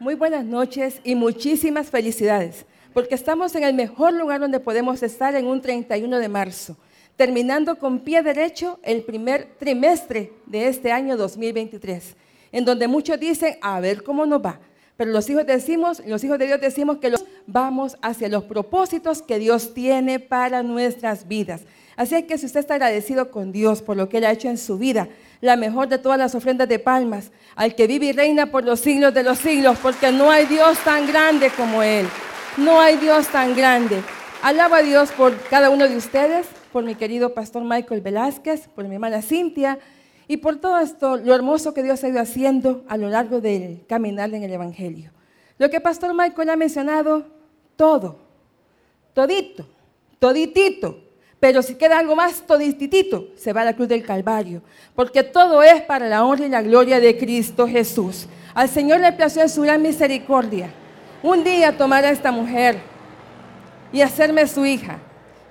Muy buenas noches y muchísimas felicidades, porque estamos en el mejor lugar donde podemos estar en un 31 de marzo, terminando con pie derecho el primer trimestre de este año 2023, en donde muchos dicen, a ver cómo nos va. Pero los hijos decimos, los hijos de Dios decimos que los vamos hacia los propósitos que Dios tiene para nuestras vidas. Así que si usted está agradecido con Dios por lo que Él ha hecho en su vida, la mejor de todas las ofrendas de palmas, al que vive y reina por los siglos de los siglos, porque no hay Dios tan grande como Él. No hay Dios tan grande. Alaba a Dios por cada uno de ustedes, por mi querido pastor Michael Velázquez, por mi hermana Cintia y por todo esto, lo hermoso que Dios ha ido haciendo a lo largo del caminar en el Evangelio. Lo que pastor Michael ha mencionado, todo, todito, toditito pero si queda algo más todititito, se va a la cruz del Calvario. Porque todo es para la honra y la gloria de Cristo Jesús. Al Señor le plació en su gran misericordia. Un día tomar a esta mujer y hacerme su hija.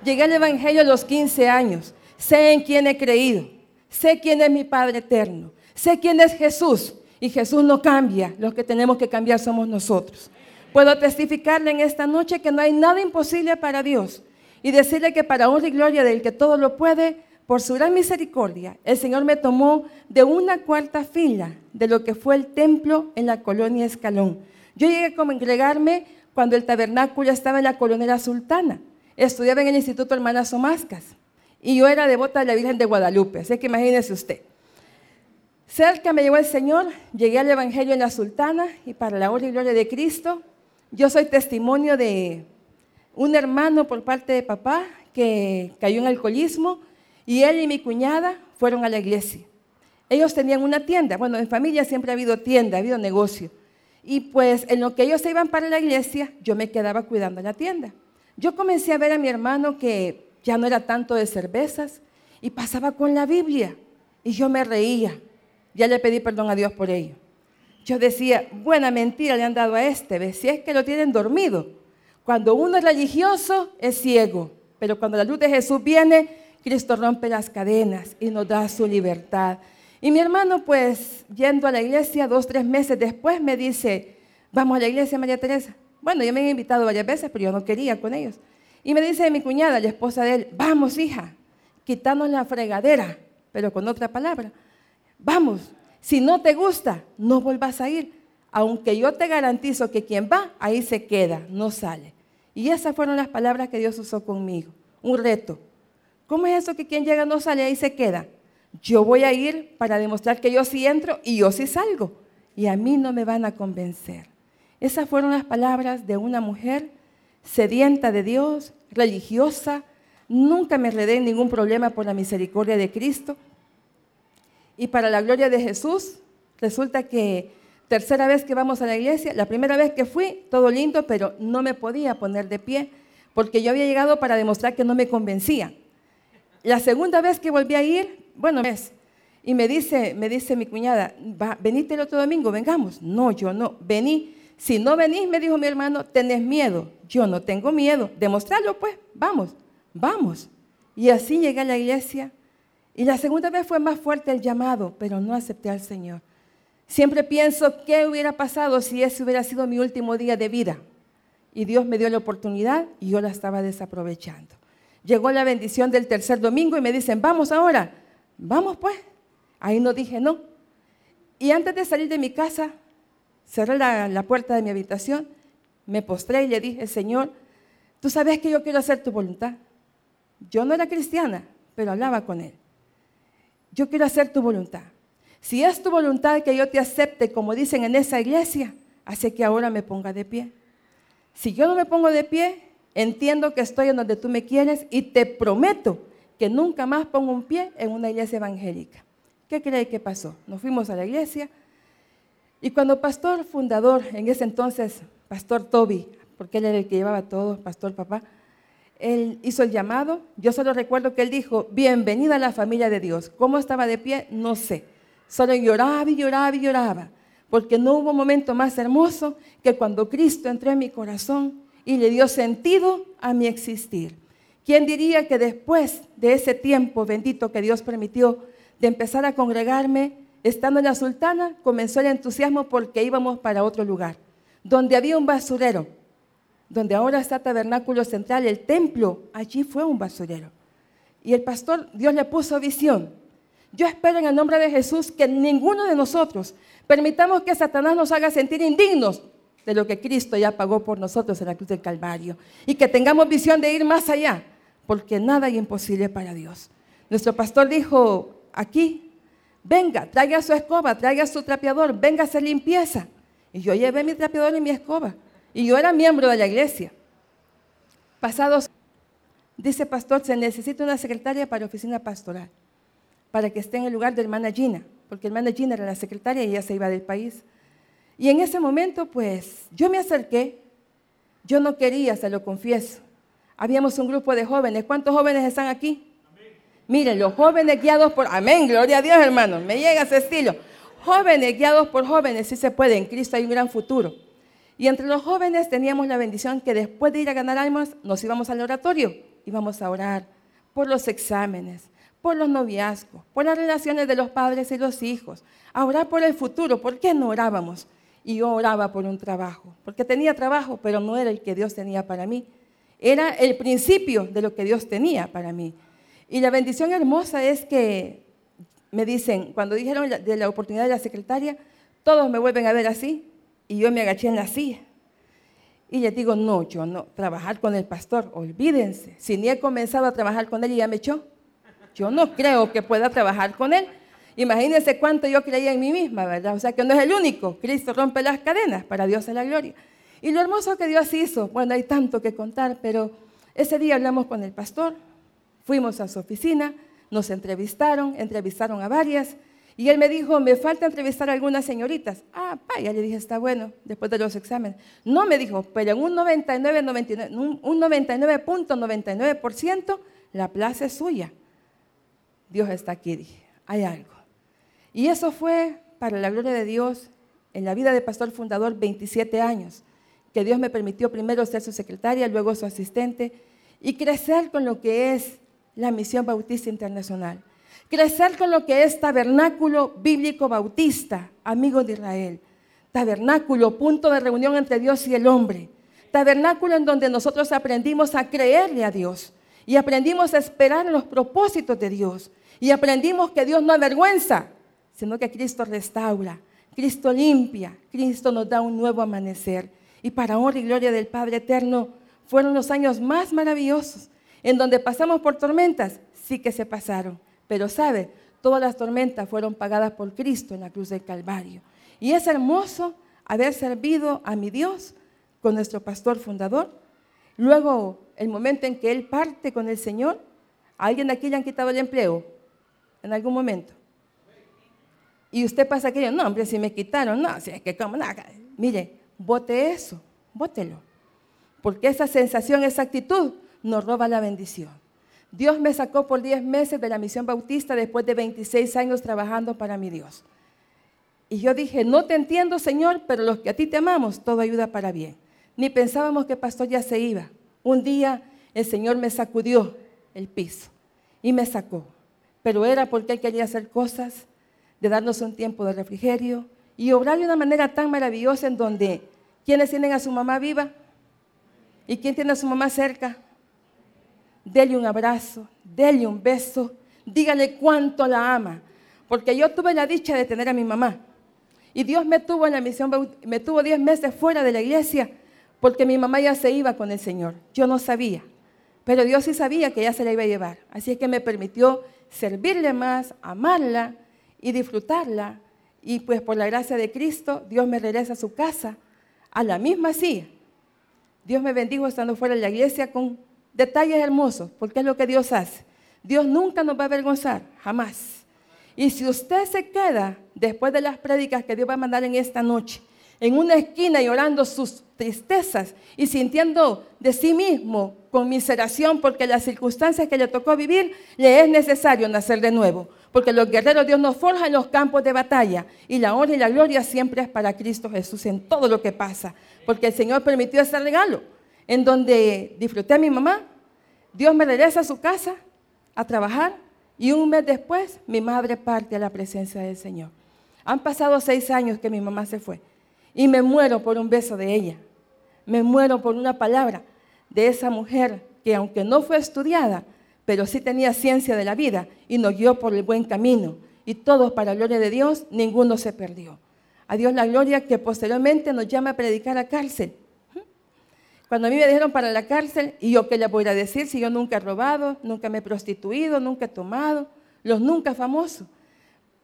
Llegué al Evangelio a los 15 años. Sé en quién he creído. Sé quién es mi Padre eterno. Sé quién es Jesús. Y Jesús no cambia. Los que tenemos que cambiar somos nosotros. Puedo testificarle en esta noche que no hay nada imposible para Dios y decirle que para honra y gloria del que todo lo puede, por su gran misericordia, el Señor me tomó de una cuarta fila de lo que fue el templo en la colonia Escalón. Yo llegué a congregarme cuando el tabernáculo estaba en la colonia Sultana. Estudiaba en el Instituto Hermanas Omascas y yo era devota de la Virgen de Guadalupe, así que imagínese usted. Cerca me llevó el Señor, llegué al Evangelio en la Sultana y para la honra y gloria de Cristo, yo soy testimonio de un hermano por parte de papá que cayó en alcoholismo y él y mi cuñada fueron a la iglesia. Ellos tenían una tienda, bueno, en familia siempre ha habido tienda, ha habido negocio. Y pues en lo que ellos se iban para la iglesia, yo me quedaba cuidando la tienda. Yo comencé a ver a mi hermano que ya no era tanto de cervezas y pasaba con la Biblia y yo me reía. Ya le pedí perdón a Dios por ello. Yo decía, buena mentira le han dado a este, ¿ves? si es que lo tienen dormido. Cuando uno es religioso, es ciego. Pero cuando la luz de Jesús viene, Cristo rompe las cadenas y nos da su libertad. Y mi hermano, pues, yendo a la iglesia dos, tres meses después, me dice, vamos a la iglesia, María Teresa. Bueno, yo me he invitado varias veces, pero yo no quería con ellos. Y me dice mi cuñada, la esposa de él, vamos, hija, quitamos la fregadera, pero con otra palabra. Vamos, si no te gusta, no vuelvas a ir aunque yo te garantizo que quien va, ahí se queda, no sale. Y esas fueron las palabras que Dios usó conmigo. Un reto. ¿Cómo es eso que quien llega no sale, ahí se queda? Yo voy a ir para demostrar que yo sí entro y yo sí salgo. Y a mí no me van a convencer. Esas fueron las palabras de una mujer sedienta de Dios, religiosa. Nunca me redé en ningún problema por la misericordia de Cristo. Y para la gloria de Jesús, resulta que Tercera vez que vamos a la iglesia, la primera vez que fui, todo lindo, pero no me podía poner de pie porque yo había llegado para demostrar que no me convencía. La segunda vez que volví a ir, bueno, es, y me dice, me dice mi cuñada, venite el otro domingo, vengamos. No, yo no, vení. Si no venís, me dijo mi hermano, tenés miedo. Yo no tengo miedo. Demostrarlo, pues, vamos, vamos. Y así llegué a la iglesia. Y la segunda vez fue más fuerte el llamado, pero no acepté al Señor. Siempre pienso qué hubiera pasado si ese hubiera sido mi último día de vida. Y Dios me dio la oportunidad y yo la estaba desaprovechando. Llegó la bendición del tercer domingo y me dicen, vamos ahora. Vamos pues. Ahí no dije no. Y antes de salir de mi casa, cerré la, la puerta de mi habitación, me postré y le dije, Señor, tú sabes que yo quiero hacer tu voluntad. Yo no era cristiana, pero hablaba con Él. Yo quiero hacer tu voluntad. Si es tu voluntad que yo te acepte, como dicen en esa iglesia, hace que ahora me ponga de pie. Si yo no me pongo de pie, entiendo que estoy en donde tú me quieres y te prometo que nunca más pongo un pie en una iglesia evangélica. ¿Qué cree que pasó? Nos fuimos a la iglesia y cuando pastor fundador, en ese entonces, pastor Toby, porque él era el que llevaba todo, pastor papá, él hizo el llamado. Yo solo recuerdo que él dijo, bienvenida a la familia de Dios. ¿Cómo estaba de pie? No sé. Solo lloraba y lloraba y lloraba, porque no hubo momento más hermoso que cuando Cristo entró en mi corazón y le dio sentido a mi existir. ¿Quién diría que después de ese tiempo bendito que Dios permitió de empezar a congregarme, estando en la sultana, comenzó el entusiasmo porque íbamos para otro lugar? donde había un basurero, donde ahora está Tabernáculo Central, el templo, allí fue un basurero. Y el pastor, Dios le puso visión. Yo espero en el nombre de Jesús que ninguno de nosotros permitamos que Satanás nos haga sentir indignos de lo que Cristo ya pagó por nosotros en la cruz del Calvario. Y que tengamos visión de ir más allá, porque nada es imposible para Dios. Nuestro pastor dijo aquí, venga, traiga su escoba, traiga su trapeador, venga a hacer limpieza. Y yo llevé mi trapeador y mi escoba. Y yo era miembro de la iglesia. Pasados, dice pastor, se necesita una secretaria para oficina pastoral, para que esté en el lugar de hermana Gina, porque hermana Gina era la secretaria y ella se iba del país. Y en ese momento, pues, yo me acerqué. Yo no quería, se lo confieso. Habíamos un grupo de jóvenes. ¿Cuántos jóvenes están aquí? Miren, los jóvenes guiados por... Amén, gloria a Dios, hermanos. Me llega ese estilo. Jóvenes guiados por jóvenes, sí se puede. En Cristo hay un gran futuro. Y entre los jóvenes teníamos la bendición que después de ir a ganar almas, nos íbamos al oratorio. Íbamos a orar por los exámenes, por los noviazgos, por las relaciones de los padres y los hijos, a orar por el futuro. ¿Por qué no orábamos? y yo oraba por un trabajo, porque tenía trabajo, pero no era el que Dios tenía para mí. Era el principio de lo que Dios tenía para mí. Y la bendición hermosa es que me dicen, cuando dijeron de la oportunidad de la secretaria, todos me vuelven a ver así, y yo me agaché en la silla. Y les digo, no, yo no, trabajar con el pastor, olvídense. Si ni he comenzado a trabajar con él y ya me echó, yo no creo que pueda trabajar con él. Imagínense cuánto yo creía en mí misma, ¿verdad? O sea que no es el único. Cristo rompe las cadenas, para Dios es la gloria. Y lo hermoso que Dios hizo, bueno, hay tanto que contar, pero ese día hablamos con el pastor, fuimos a su oficina, nos entrevistaron, entrevistaron a varias, y él me dijo, me falta entrevistar a algunas señoritas. Ah, vaya, le dije, está bueno, después de los exámenes. No me dijo, pero en un 99.99% un 99 la plaza es suya. Dios está aquí, dije, hay algo. Y eso fue, para la gloria de Dios, en la vida de pastor fundador, 27 años, que Dios me permitió primero ser su secretaria, luego su asistente, y crecer con lo que es la Misión Bautista Internacional. Crecer con lo que es Tabernáculo Bíblico Bautista, amigo de Israel. Tabernáculo, punto de reunión entre Dios y el hombre. Tabernáculo en donde nosotros aprendimos a creerle a Dios y aprendimos a esperar en los propósitos de Dios. Y aprendimos que Dios no avergüenza, sino que Cristo restaura, Cristo limpia, Cristo nos da un nuevo amanecer. Y para honra y gloria del Padre Eterno, fueron los años más maravillosos, en donde pasamos por tormentas, sí que se pasaron, pero sabe, todas las tormentas fueron pagadas por Cristo en la cruz del Calvario. Y es hermoso haber servido a mi Dios con nuestro pastor fundador. Luego, el momento en que Él parte con el Señor, ¿a alguien aquí le han quitado el empleo? En algún momento. Y usted pasa aquello, no, hombre, si me quitaron, no, si es que como nada. Mire, vote eso, vótelo. Porque esa sensación, esa actitud nos roba la bendición. Dios me sacó por 10 meses de la misión bautista después de 26 años trabajando para mi Dios. Y yo dije, no te entiendo, Señor, pero los que a ti te amamos, todo ayuda para bien. Ni pensábamos que pastor ya se iba. Un día el Señor me sacudió el piso y me sacó. Pero era porque Él quería hacer cosas de darnos un tiempo de refrigerio y obrar de una manera tan maravillosa en donde quienes tienen a su mamá viva y quien tiene a su mamá cerca, dele un abrazo, dele un beso, dígale cuánto la ama, porque yo tuve la dicha de tener a mi mamá y Dios me tuvo en la misión, me tuvo 10 meses fuera de la iglesia porque mi mamá ya se iba con el Señor. Yo no sabía, pero Dios sí sabía que ya se la iba a llevar. Así es que me permitió servirle más, amarla y disfrutarla. Y pues por la gracia de Cristo, Dios me regresa a su casa, a la misma silla. Dios me bendijo estando fuera de la iglesia con detalles hermosos, porque es lo que Dios hace. Dios nunca nos va a avergonzar, jamás. Y si usted se queda después de las prédicas que Dios va a mandar en esta noche, en una esquina llorando sus tristezas y sintiendo de sí mismo conmiseración porque las circunstancias que le tocó vivir, le es necesario nacer de nuevo. Porque los guerreros Dios nos forja en los campos de batalla y la honra y la gloria siempre es para Cristo Jesús en todo lo que pasa. Porque el Señor permitió ese regalo en donde disfruté a mi mamá, Dios me regresa a su casa a trabajar y un mes después mi madre parte a la presencia del Señor. Han pasado seis años que mi mamá se fue. Y me muero por un beso de ella. Me muero por una palabra de esa mujer que aunque no fue estudiada, pero sí tenía ciencia de la vida y nos guió por el buen camino. Y todos para la gloria de Dios, ninguno se perdió. A Dios la gloria que posteriormente nos llama a predicar a cárcel. Cuando a mí me dijeron para la cárcel, y yo qué le voy a decir si yo nunca he robado, nunca me he prostituido, nunca he tomado, los nunca famosos.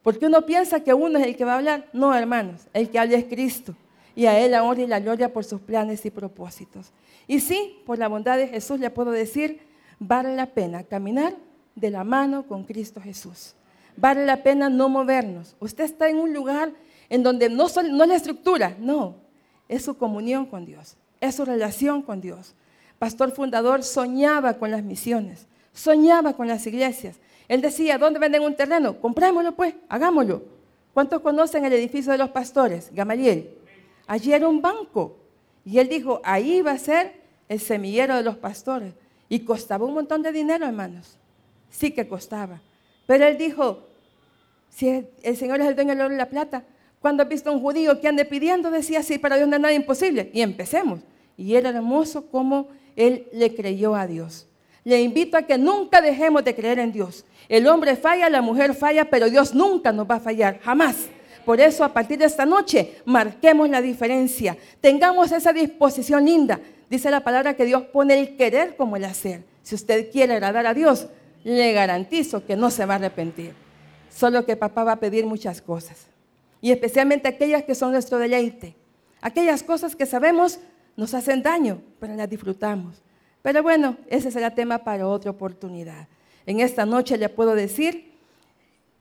Porque uno piensa que uno es el que va a hablar. No, hermanos, el que habla es Cristo. Y a Él la honra y la gloria por sus planes y propósitos. Y sí, por la bondad de Jesús le puedo decir, vale la pena caminar de la mano con Cristo Jesús. Vale la pena no movernos. Usted está en un lugar en donde no, no es la estructura, no, es su comunión con Dios es su relación con Dios. Pastor fundador soñaba con las misiones, soñaba con las iglesias. Él decía, ¿dónde venden un terreno? Comprémoslo pues, hagámoslo. ¿Cuántos conocen el edificio de los pastores? Gamaliel. Allí era un banco. Y él dijo, ahí va a ser el semillero de los pastores. Y costaba un montón de dinero, hermanos. Sí que costaba. Pero él dijo, si el Señor es el dueño del oro y la plata, cuando ha visto a un judío que ande pidiendo, decía, sí, para Dios no es nada imposible. Y empecemos. Y era hermoso como él le creyó a Dios. Le invito a que nunca dejemos de creer en Dios. El hombre falla, la mujer falla, pero Dios nunca nos va a fallar, jamás. Por eso a partir de esta noche marquemos la diferencia. Tengamos esa disposición linda. Dice la palabra que Dios pone el querer como el hacer. Si usted quiere agradar a Dios, le garantizo que no se va a arrepentir. Solo que papá va a pedir muchas cosas y especialmente aquellas que son nuestro deleite. Aquellas cosas que sabemos nos hacen daño, pero las disfrutamos. Pero bueno, ese será tema para otra oportunidad. En esta noche le puedo decir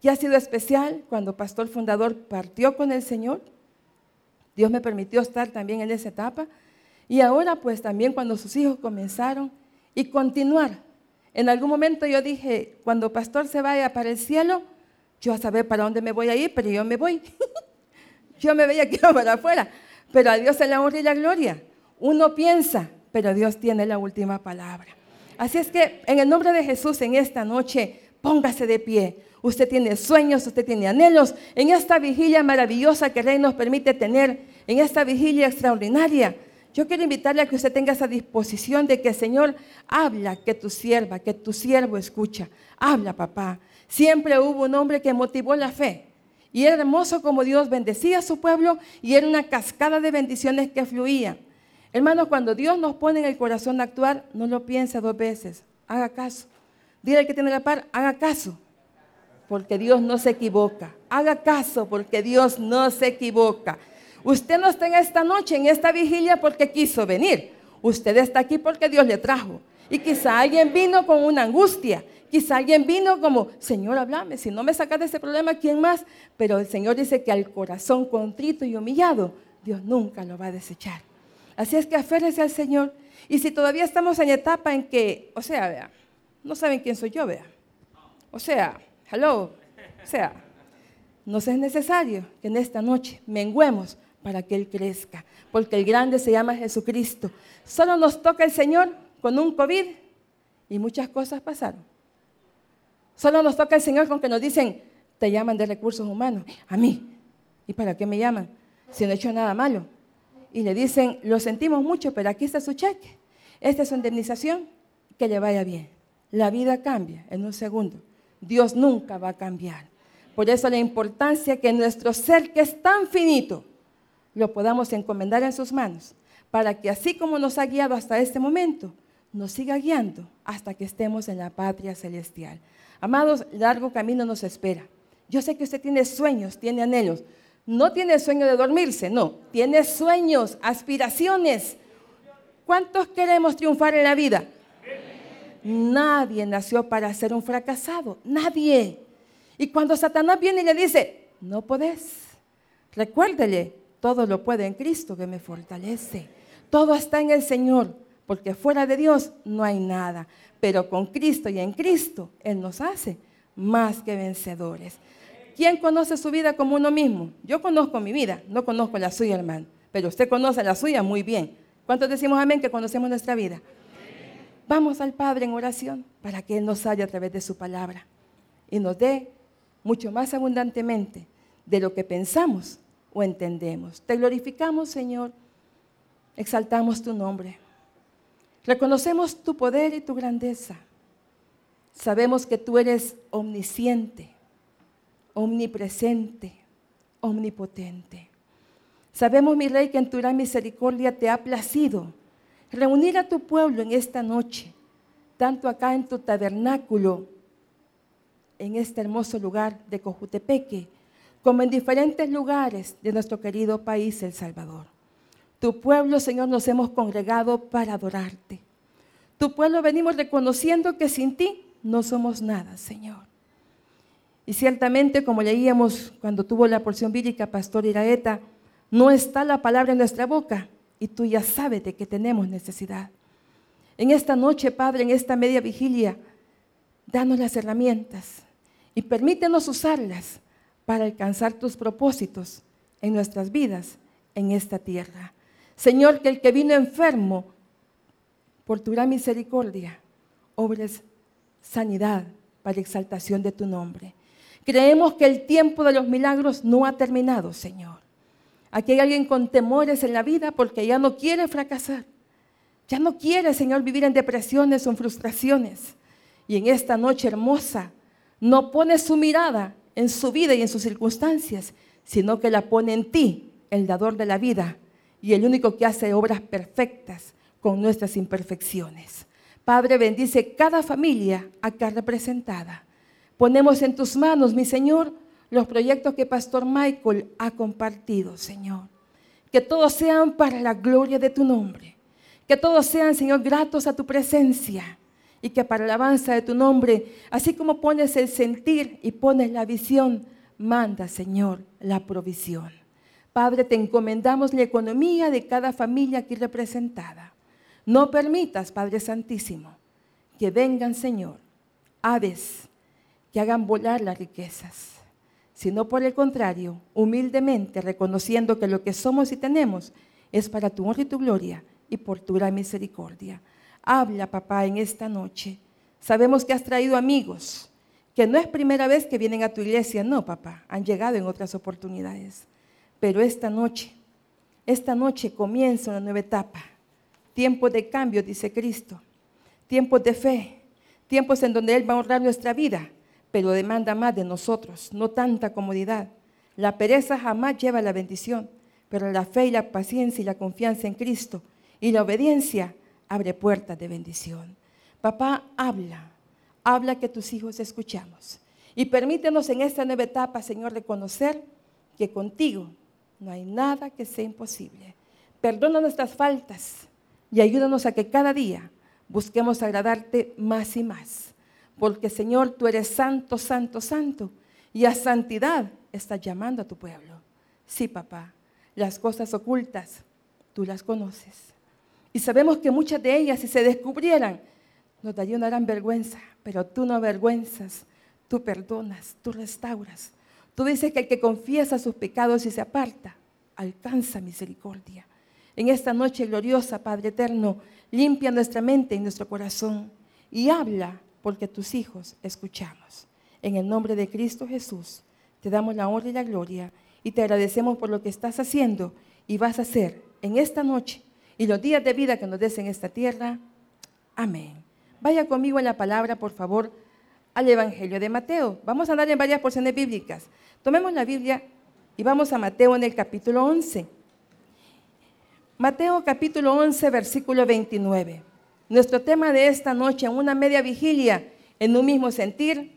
ha sido especial cuando Pastor Fundador partió con el Señor. Dios me permitió estar también en esa etapa. Y ahora pues también cuando sus hijos comenzaron y continuar. En algún momento yo dije, cuando Pastor se vaya para el cielo, yo a saber para dónde me voy a ir, pero yo me voy. yo me veía que iba para afuera. Pero a Dios es la honra y la gloria. Uno piensa, pero Dios tiene la última palabra. Así es que en el nombre de Jesús en esta noche, póngase de pie. Usted tiene sueños, usted tiene anhelos. En esta vigilia maravillosa que el Rey nos permite tener, en esta vigilia extraordinaria, yo quiero invitarle a que usted tenga esa disposición de que, Señor, habla, que tu sierva, que tu siervo escucha. Habla, papá. Siempre hubo un hombre que motivó la fe. Y era hermoso como Dios bendecía a su pueblo y era una cascada de bendiciones que fluían. Hermanos, cuando Dios nos pone en el corazón a actuar, no lo piense dos veces. Haga caso. Dile al que tiene la par, haga caso. Porque Dios no se equivoca. Haga caso porque Dios no se equivoca. Usted no está en esta noche, en esta vigilia, porque quiso venir. Usted está aquí porque Dios le trajo. Y quizá alguien vino con una angustia. Quizá alguien vino como, Señor, háblame, si no me sacas de ese problema, ¿quién más? Pero el Señor dice que al corazón contrito y humillado, Dios nunca lo va a desechar. Así es que aférrese al Señor. Y si todavía estamos en etapa en que, o sea, vea, no saben quién soy yo, vea. O sea, hello, o sea, no es necesario que en esta noche menguemos para que Él crezca, porque el grande se llama Jesucristo. Solo nos toca el Señor con un COVID y muchas cosas pasaron. Solo nos toca el Señor con que nos dicen, te llaman de recursos humanos, a mí. ¿Y para qué me llaman? Si no he hecho nada malo. Y le dicen, lo sentimos mucho, pero aquí está su cheque. Esta es su indemnización, que le vaya bien. La vida cambia en un segundo. Dios nunca va a cambiar. Por eso la importancia que nuestro ser, que es tan finito, lo podamos encomendar en sus manos, para que así como nos ha guiado hasta este momento, nos siga guiando hasta que estemos en la patria celestial. Amados, largo camino nos espera. Yo sé que usted tiene sueños, tiene anhelos. No tiene sueño de dormirse, no. Tiene sueños, aspiraciones. ¿Cuántos queremos triunfar en la vida? Nadie nació para ser un fracasado. Nadie. Y cuando Satanás viene y le dice, no podés, recuérdele, todo lo puede en Cristo que me fortalece. Todo está en el Señor, porque fuera de Dios no hay nada pero con Cristo y en Cristo Él nos hace más que vencedores. ¿Quién conoce su vida como uno mismo? Yo conozco mi vida, no conozco la suya, hermano, pero usted conoce la suya muy bien. ¿Cuántos decimos amén que conocemos nuestra vida? Vamos al Padre en oración para que Él nos haya a través de su palabra y nos dé mucho más abundantemente de lo que pensamos o entendemos. Te glorificamos, Señor. Exaltamos tu nombre. Reconocemos tu poder y tu grandeza. Sabemos que tú eres omnisciente, omnipresente, omnipotente. Sabemos, mi Rey, que en tu gran misericordia te ha placido reunir a tu pueblo en esta noche, tanto acá en tu tabernáculo, en este hermoso lugar de Cojutepeque, como en diferentes lugares de nuestro querido país, El Salvador. Tu pueblo, Señor, nos hemos congregado para adorarte. Tu pueblo venimos reconociendo que sin ti no somos nada, Señor. Y ciertamente, como leíamos cuando tuvo la porción bíblica Pastor Iraeta, no está la palabra en nuestra boca y tú ya sabes de que tenemos necesidad. En esta noche, Padre, en esta media vigilia, danos las herramientas y permítenos usarlas para alcanzar tus propósitos en nuestras vidas, en esta tierra. Señor, que el que vino enfermo, por tu gran misericordia, obres sanidad para exaltación de tu nombre. Creemos que el tiempo de los milagros no ha terminado, Señor. Aquí hay alguien con temores en la vida porque ya no quiere fracasar. Ya no quiere, Señor, vivir en depresiones o en frustraciones. Y en esta noche hermosa, no pone su mirada en su vida y en sus circunstancias, sino que la pone en ti, el dador de la vida y el único que hace obras perfectas con nuestras imperfecciones. Padre, bendice cada familia acá representada. Ponemos en tus manos, mi Señor, los proyectos que Pastor Michael ha compartido, Señor. Que todos sean para la gloria de tu nombre. Que todos sean, Señor, gratos a tu presencia y que para la alabanza de tu nombre, así como pones el sentir y pones la visión, manda, Señor, la provisión. Padre, te encomendamos la economía de cada familia aquí representada. No permitas, Padre Santísimo, que vengan, Señor, aves que hagan volar las riquezas, sino por el contrario, humildemente reconociendo que lo que somos y tenemos es para tu honra y tu gloria y por tu gran misericordia. Habla, papá, en esta noche. Sabemos que has traído amigos, que no es primera vez que vienen a tu iglesia, no, papá, han llegado en otras oportunidades. Pero esta noche, esta noche comienza una nueva etapa. Tiempos de cambio, dice Cristo. Tiempos de fe. Tiempos en donde Él va a honrar nuestra vida, pero demanda más de nosotros, no tanta comodidad. La pereza jamás lleva la bendición, pero la fe y la paciencia y la confianza en Cristo y la obediencia abre puertas de bendición. Papá, habla, habla que tus hijos escuchamos. Y permítenos en esta nueva etapa, Señor, reconocer que contigo no hay nada que sea imposible. Perdona nuestras faltas y ayúdanos a que cada día busquemos agradarte más y más. Porque, Señor, tú eres santo, santo, santo. Y a santidad estás llamando a tu pueblo. Sí, papá, las cosas ocultas, tú las conoces. Y sabemos que muchas de ellas, si se descubrieran, nos daría una gran vergüenza, pero tú no avergüenzas, tú perdonas, tú restauras. Tú dices que el que confiesa sus pecados y se aparta, alcanza misericordia. En esta noche gloriosa, Padre eterno, limpia nuestra mente y nuestro corazón y habla porque tus hijos escuchamos. En el nombre de Cristo Jesús, te damos la honra y la gloria y te agradecemos por lo que estás haciendo y vas a hacer en esta noche y los días de vida que nos des en esta tierra. Amén. Vaya conmigo en la palabra, por favor, al Evangelio de Mateo. Vamos a andar en varias porciones bíblicas. Tomemos la Biblia y vamos a Mateo en el capítulo 11. Mateo capítulo 11, versículo 29. Nuestro tema de esta noche, en una media vigilia, en un mismo sentir,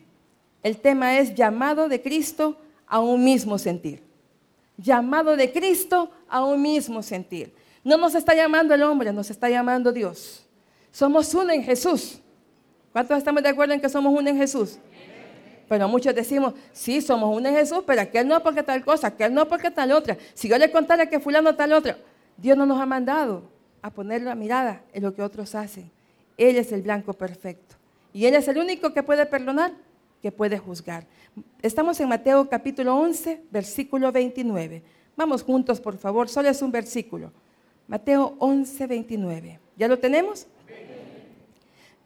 el tema es llamado de Cristo a un mismo sentir. Llamado de Cristo a un mismo sentir. No nos está llamando el hombre, nos está llamando Dios. Somos uno en Jesús. ¿Cuántos estamos de acuerdo en que somos uno en Jesús? Pero muchos decimos, sí, somos uno en Jesús, pero aquel no porque tal cosa, aquel no porque tal otra. Si yo le contara que fulano tal otra, Dios no nos ha mandado a poner la mirada en lo que otros hacen. Él es el blanco perfecto. Y Él es el único que puede perdonar, que puede juzgar. Estamos en Mateo capítulo 11, versículo 29. Vamos juntos, por favor, solo es un versículo. Mateo 11, 29. ¿Ya lo tenemos?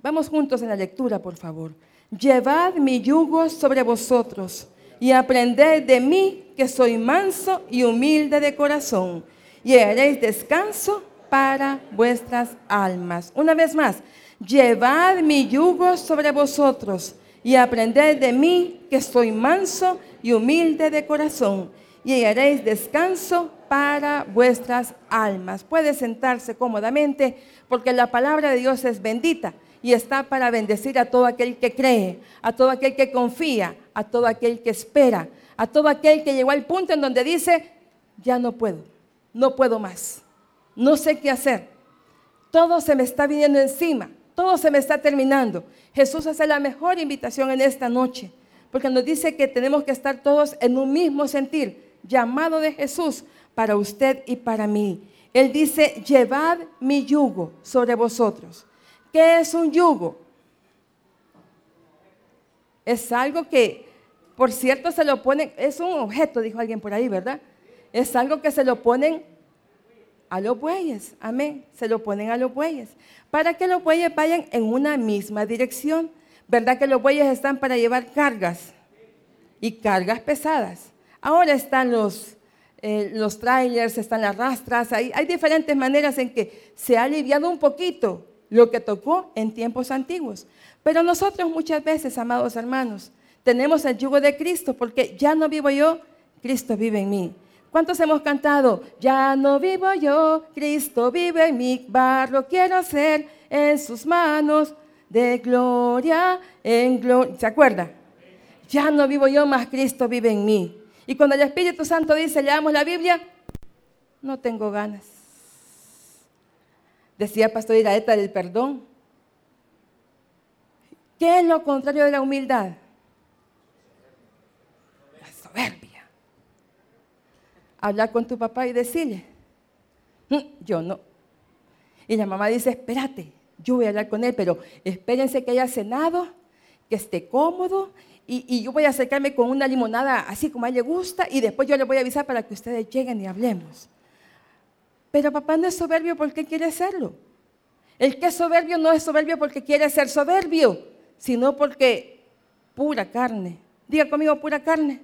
Vamos juntos en la lectura, por favor. Llevad mi yugo sobre vosotros y aprended de mí que soy manso y humilde de corazón, y haréis descanso para vuestras almas. Una vez más, llevad mi yugo sobre vosotros y aprended de mí que soy manso y humilde de corazón, y haréis descanso para vuestras almas. Puede sentarse cómodamente porque la palabra de Dios es bendita y está para bendecir a todo aquel que cree, a todo aquel que confía, a todo aquel que espera, a todo aquel que llegó al punto en donde dice, ya no puedo, no puedo más, no sé qué hacer, todo se me está viniendo encima, todo se me está terminando. Jesús hace la mejor invitación en esta noche, porque nos dice que tenemos que estar todos en un mismo sentir, llamado de Jesús para usted y para mí. Él dice, llevad mi yugo sobre vosotros. ¿Qué es un yugo? Es algo que, por cierto, se lo ponen, es un objeto, dijo alguien por ahí, ¿verdad? Es algo que se lo ponen a los bueyes, amén, se lo ponen a los bueyes, para que los bueyes vayan en una misma dirección. ¿Verdad que los bueyes están para llevar cargas y cargas pesadas? Ahora están los, eh, los trailers, están las rastras, hay, hay diferentes maneras en que se ha aliviado un poquito lo que tocó en tiempos antiguos. Pero nosotros muchas veces, amados hermanos, tenemos el yugo de Cristo porque ya no vivo yo, Cristo vive en mí. ¿Cuántos hemos cantado? Ya no vivo yo, Cristo vive en mí, barro quiero ser en sus manos, de gloria en gloria. ¿Se acuerda? Ya no vivo yo, más Cristo vive en mí. Y cuando el Espíritu Santo dice, leamos la Biblia, no tengo ganas. Decía Pastor Iraeta del perdón. ¿Qué es lo contrario de la humildad? La soberbia. Hablar con tu papá y decirle, mm, yo no. Y la mamá dice, espérate, yo voy a hablar con él, pero espérense que haya cenado, que esté cómodo y, y, yo voy a acercarme con una limonada así como a él le gusta y después yo le voy a avisar para que ustedes lleguen y hablemos. Pero papá no es soberbio porque quiere serlo. El que es soberbio no es soberbio porque quiere ser soberbio, sino porque pura carne. Diga conmigo, pura carne.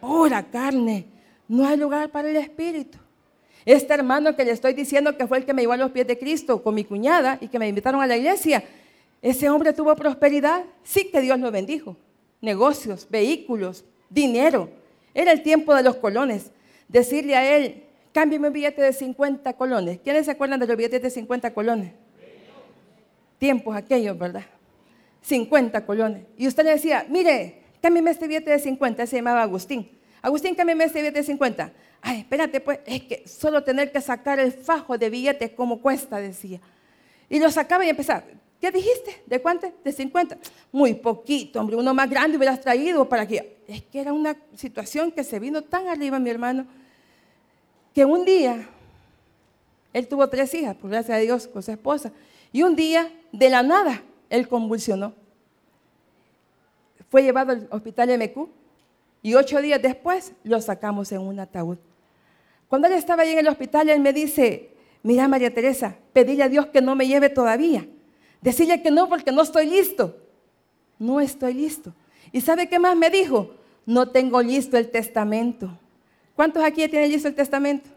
Pura carne. No hay lugar para el espíritu. Este hermano que le estoy diciendo que fue el que me llevó a los pies de Cristo con mi cuñada y que me invitaron a la iglesia, ese hombre tuvo prosperidad. Sí que Dios lo bendijo. Negocios, vehículos, dinero. Era el tiempo de los colones. Decirle a él, Cámbiame un billete de 50 colones. ¿Quiénes se acuerdan de los billetes de 50 colones? Tiempos aquellos, ¿verdad? 50 colones. Y usted le decía, mire, cámbiame este billete de 50. Se llamaba Agustín. Agustín, cámbiame este billete de 50. Ay, espérate, pues, es que solo tener que sacar el fajo de billetes, como cuesta? Decía. Y lo sacaba y empezaba. ¿Qué dijiste? ¿De cuánto? De 50. Muy poquito, hombre. Uno más grande hubieras traído para que. Es que era una situación que se vino tan arriba, mi hermano que un día, él tuvo tres hijas, por gracias a Dios, con su esposa, y un día, de la nada, él convulsionó. Fue llevado al hospital MQ y ocho días después lo sacamos en un ataúd. Cuando él estaba ahí en el hospital, él me dice, mira María Teresa, pedile a Dios que no me lleve todavía. Decirle que no porque no estoy listo. No estoy listo. ¿Y sabe qué más me dijo? No tengo listo el testamento. ¿Cuántos aquí tienen listo el testamento?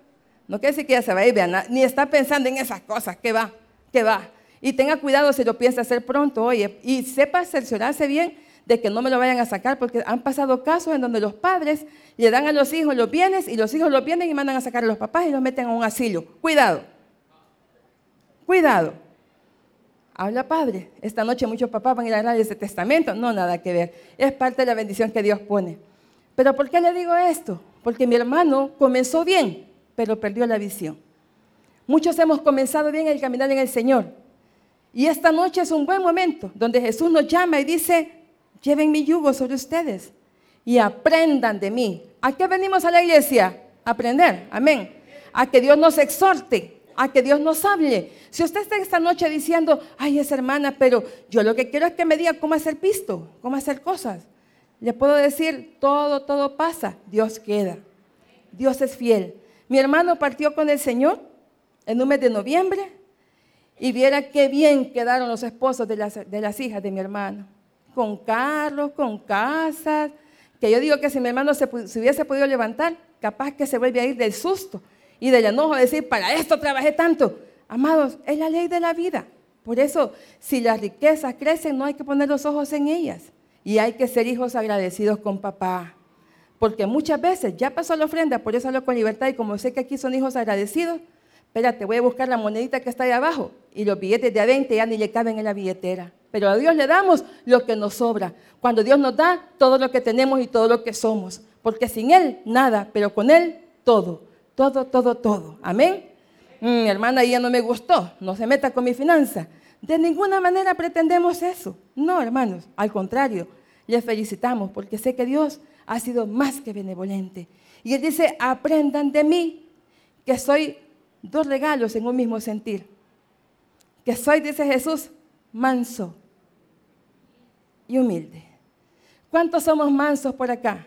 No quiere decir que ya se va a ir, ni está pensando en esas cosas, que va, que va. Y tenga cuidado si lo piensa hacer pronto, oye, y sepa cerciorarse bien de que no me lo vayan a sacar, porque han pasado casos en donde los padres le dan a los hijos los bienes y los hijos los vienen y mandan a sacar a los papás y los meten a un asilo. Cuidado, cuidado. Habla padre. Esta noche muchos papás van a ir a hablar de ese testamento. No, nada que ver. Es parte de la bendición que Dios pone. Pero ¿por qué le digo esto? Porque mi hermano comenzó bien, pero perdió la visión. Muchos hemos comenzado bien el caminar en el Señor. Y esta noche es un buen momento donde Jesús nos llama y dice, lleven mi yugo sobre ustedes y aprendan de mí. ¿A qué venimos a la iglesia? A aprender, amén. A que Dios nos exhorte, a que Dios nos hable. Si usted está esta noche diciendo, ay, esa hermana, pero yo lo que quiero es que me diga cómo hacer pisto, cómo hacer cosas. Le puedo decir, todo, todo pasa, Dios queda. Dios es fiel. Mi hermano partió con el Señor en un mes de noviembre y viera qué bien quedaron los esposos de las, de las hijas de mi hermano. Con carros, con casas, que yo digo que si mi hermano se, hubiese podido levantar, capaz que se vuelve a ir del susto y del enojo, decir, para esto trabajé tanto. Amados, es la ley de la vida. Por eso, si las riquezas crecen, no hay que poner los ojos en ellas. Y hay que ser hijos agradecidos con papá. Porque muchas veces ya pasó la ofrenda, por eso hablo con libertad y como sé que aquí son hijos agradecidos, espérate, voy a buscar la monedita que está ahí abajo y los billetes de a 20 ya ni le caben en la billetera. Pero a Dios le damos lo que nos sobra. Cuando Dios nos da todo lo que tenemos y todo lo que somos. Porque sin Él nada, pero con Él todo. Todo, todo, todo. Amén. Mm, mi hermana ya no me gustó, no se meta con mi finanza. De ninguna manera pretendemos eso. No, hermanos, al contrario, les felicitamos porque sé que Dios ha sido más que benevolente. Y Él dice, aprendan de mí, que soy dos regalos en un mismo sentir. Que soy, dice Jesús, manso y humilde. ¿Cuántos somos mansos por acá?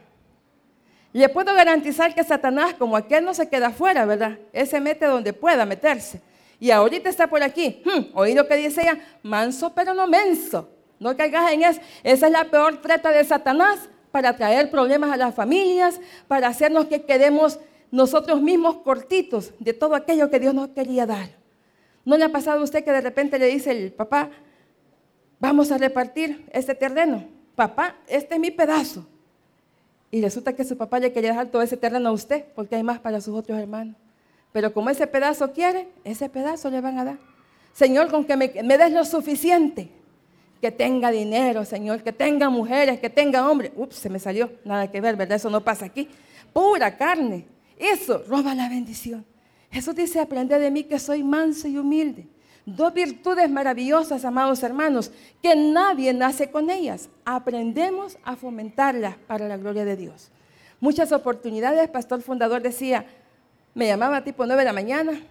Le puedo garantizar que Satanás, como aquel no se queda afuera, ¿verdad? Él se mete donde pueda meterse. Y ahorita está por aquí. Hmm, oí lo que dice ella, manso pero no menso. No caigas en eso. Esa es la peor treta de Satanás para traer problemas a las familias, para hacernos que quedemos nosotros mismos cortitos de todo aquello que Dios nos quería dar. ¿No le ha pasado a usted que de repente le dice el papá, vamos a repartir este terreno? Papá, este es mi pedazo. Y resulta que su papá le quería dejar todo ese terreno a usted porque hay más para sus otros hermanos. Pero como ese pedazo quiere, ese pedazo le van a dar. Señor, con que me, me des lo suficiente. Que tenga dinero, Señor, que tenga mujeres, que tenga hombres. Ups, se me salió. Nada que ver, ¿verdad? Eso no pasa aquí. Pura carne. Eso roba la bendición. Jesús dice, aprende de mí que soy manso y humilde. Dos virtudes maravillosas, amados hermanos, que nadie nace con ellas. Aprendemos a fomentarlas para la gloria de Dios. Muchas oportunidades, pastor fundador decía, me llamaba tipo 9 de la mañana,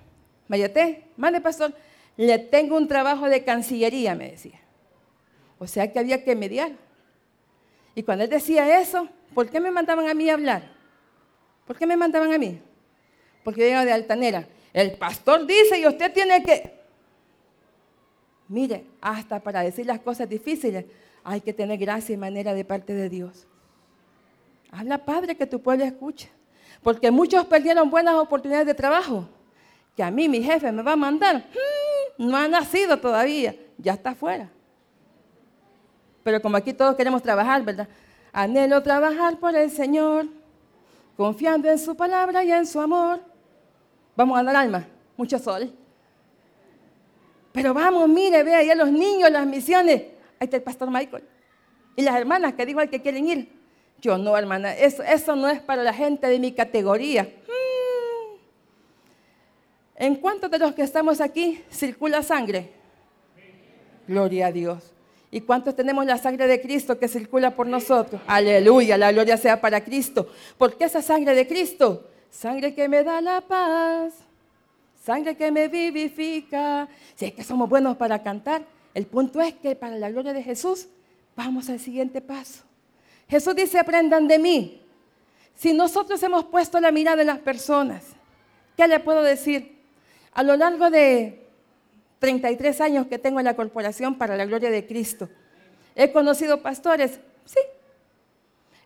Mayate, mande pastor, le tengo un trabajo de cancillería, me decía. O sea que había que mediar. Y cuando él decía eso, ¿por qué me mandaban a mí a hablar? ¿Por qué me mandaban a mí? Porque yo era de altanera. El pastor dice y usted tiene que... Mire, hasta para decir las cosas difíciles hay que tener gracia y manera de parte de Dios. Habla, Padre, que tu pueblo escuche. Porque muchos perdieron buenas oportunidades de trabajo. Que a mí mi jefe me va a mandar. Hmm, no ha nacido todavía. Ya está afuera. Pero como aquí todos queremos trabajar, ¿verdad? Anhelo trabajar por el Señor confiando en su palabra y en su amor. Vamos a dar alma, mucho sol. Pero vamos, mire, ve ahí a los niños, las misiones. Ahí está el pastor Michael. Y las hermanas que digo al que quieren ir. Yo no, hermana, eso, eso no es para la gente de mi categoría. Hmm. ¿En cuántos de los que estamos aquí circula sangre? Gloria a Dios. ¿Y cuántos tenemos la sangre de Cristo que circula por nosotros? Aleluya, la gloria sea para Cristo. ¿Por qué esa sangre de Cristo? Sangre que me da la paz, sangre que me vivifica. Si es que somos buenos para cantar, el punto es que para la gloria de Jesús vamos al siguiente paso. Jesús dice, aprendan de mí. Si nosotros hemos puesto la mirada en las personas, ¿qué le puedo decir? A lo largo de 33 años que tengo en la corporación para la gloria de Cristo. ¿He conocido pastores? Sí.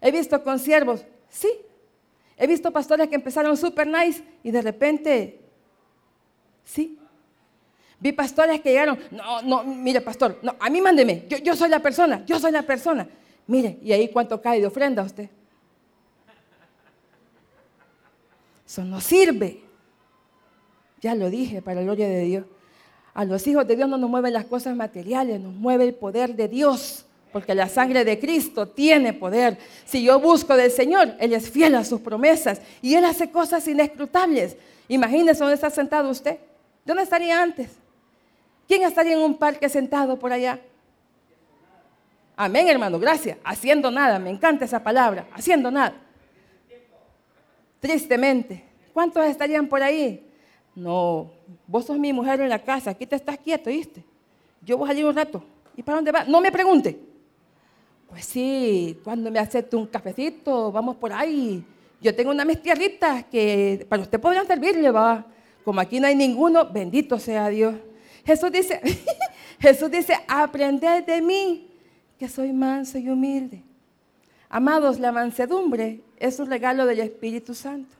¿He visto consiervos? Sí. He visto pastores que empezaron super nice y de repente, sí. Vi pastores que llegaron, no, no, mire pastor, no, a mí mándeme, yo, yo soy la persona, yo soy la persona. Mire, ¿y ahí cuánto cae de ofrenda a usted? Eso no sirve. Ya lo dije, para la gloria de Dios. A los hijos de Dios no nos mueven las cosas materiales, nos mueve el poder de Dios, porque la sangre de Cristo tiene poder. Si yo busco del Señor, Él es fiel a sus promesas y Él hace cosas inescrutables. Imagínese dónde está sentado usted. ¿Dónde estaría antes? ¿Quién estaría en un parque sentado por allá? Amén, hermano, gracias. Haciendo nada, me encanta esa palabra, haciendo nada. Tristemente. ¿Cuántos estarían por ahí? No, vos sos mi mujer en la casa, aquí te estás quieto, ¿viste? Yo voy a salir un rato. ¿Y para dónde vas? No me pregunte. Pues sí, cuando me acepte un cafecito, vamos por ahí. Yo tengo una mis tierritas que para usted podrían servirle, va. Como aquí no hay ninguno, bendito sea Dios. Jesús dice, Jesús dice, aprended de mí, que soy manso y humilde. Amados, la mansedumbre es un regalo del Espíritu Santo.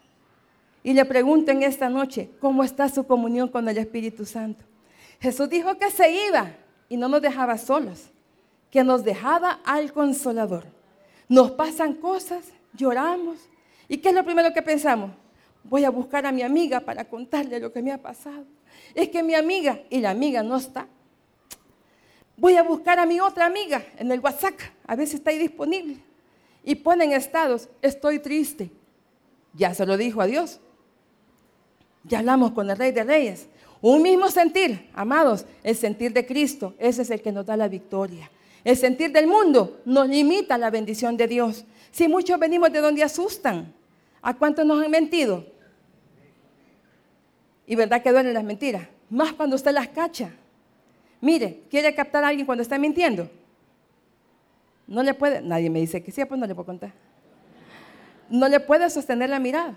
Y le pregunto en esta noche, ¿cómo está su comunión con el Espíritu Santo? Jesús dijo que se iba y no nos dejaba solos, que nos dejaba al consolador. Nos pasan cosas, lloramos. ¿Y qué es lo primero que pensamos? Voy a buscar a mi amiga para contarle lo que me ha pasado. Es que mi amiga, y la amiga no está. Voy a buscar a mi otra amiga en el WhatsApp, a ver si está ahí disponible. Y ponen estados, estoy triste. Ya se lo dijo a Dios. Ya hablamos con el Rey de Reyes. Un mismo sentir, amados, el sentir de Cristo, ese es el que nos da la victoria. El sentir del mundo nos limita la bendición de Dios. Si muchos venimos de donde asustan, ¿a cuántos nos han mentido? Y verdad que duelen las mentiras, más cuando usted las cacha. Mire, ¿quiere captar a alguien cuando está mintiendo? No le puede, nadie me dice que sí, pues no le puedo contar. No le puede sostener la mirada.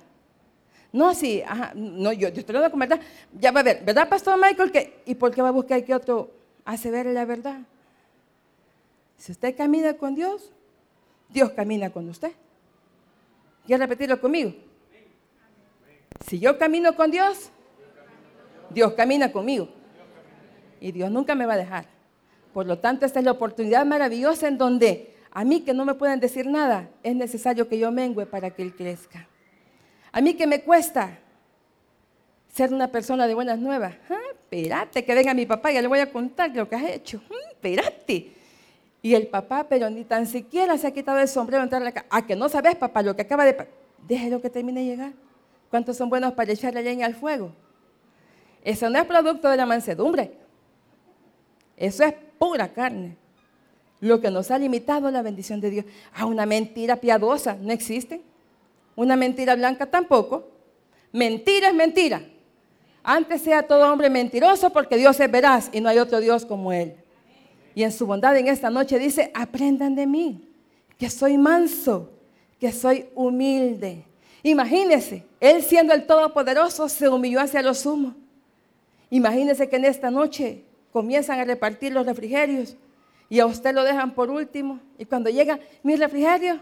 No, sí, ajá, no, yo, yo estoy hablando con verdad. Ya va a ver, ¿verdad, Pastor Michael? ¿Y por qué va a buscar que otro hace ver la verdad? Si usted camina con Dios, Dios camina con usted. ¿Quiere repetirlo conmigo? Si yo camino con Dios, Dios camina conmigo. Y Dios nunca me va a dejar. Por lo tanto, esta es la oportunidad maravillosa en donde a mí que no me pueden decir nada, es necesario que yo mengüe para que Él crezca. A mí que me cuesta ser una persona de buenas nuevas. Ah, espérate, que venga mi papá, ya le voy a contar lo que has hecho. Mm, espérate. Y el papá, pero ni tan siquiera se ha quitado el sombrero entrar a la casa. Ah, que no sabes, papá, lo que acaba de... Déjelo que termine de llegar. ¿Cuántos son buenos para echarle leña al fuego? Eso no es producto de la mansedumbre. Eso es pura carne. Lo que nos ha limitado la bendición de Dios. Ah, una mentira piadosa no existe. Una mentira blanca tampoco. Mentira es mentira. Antes sea todo hombre mentiroso porque Dios es veraz y no hay otro Dios como Él. Y en su bondad en esta noche dice, aprendan de mí, que soy manso, que soy humilde. Imagínense, Él siendo el Todopoderoso se humilló hacia los sumos. Imagínense que en esta noche comienzan a repartir los refrigerios y a usted lo dejan por último. Y cuando llega mi refrigerio,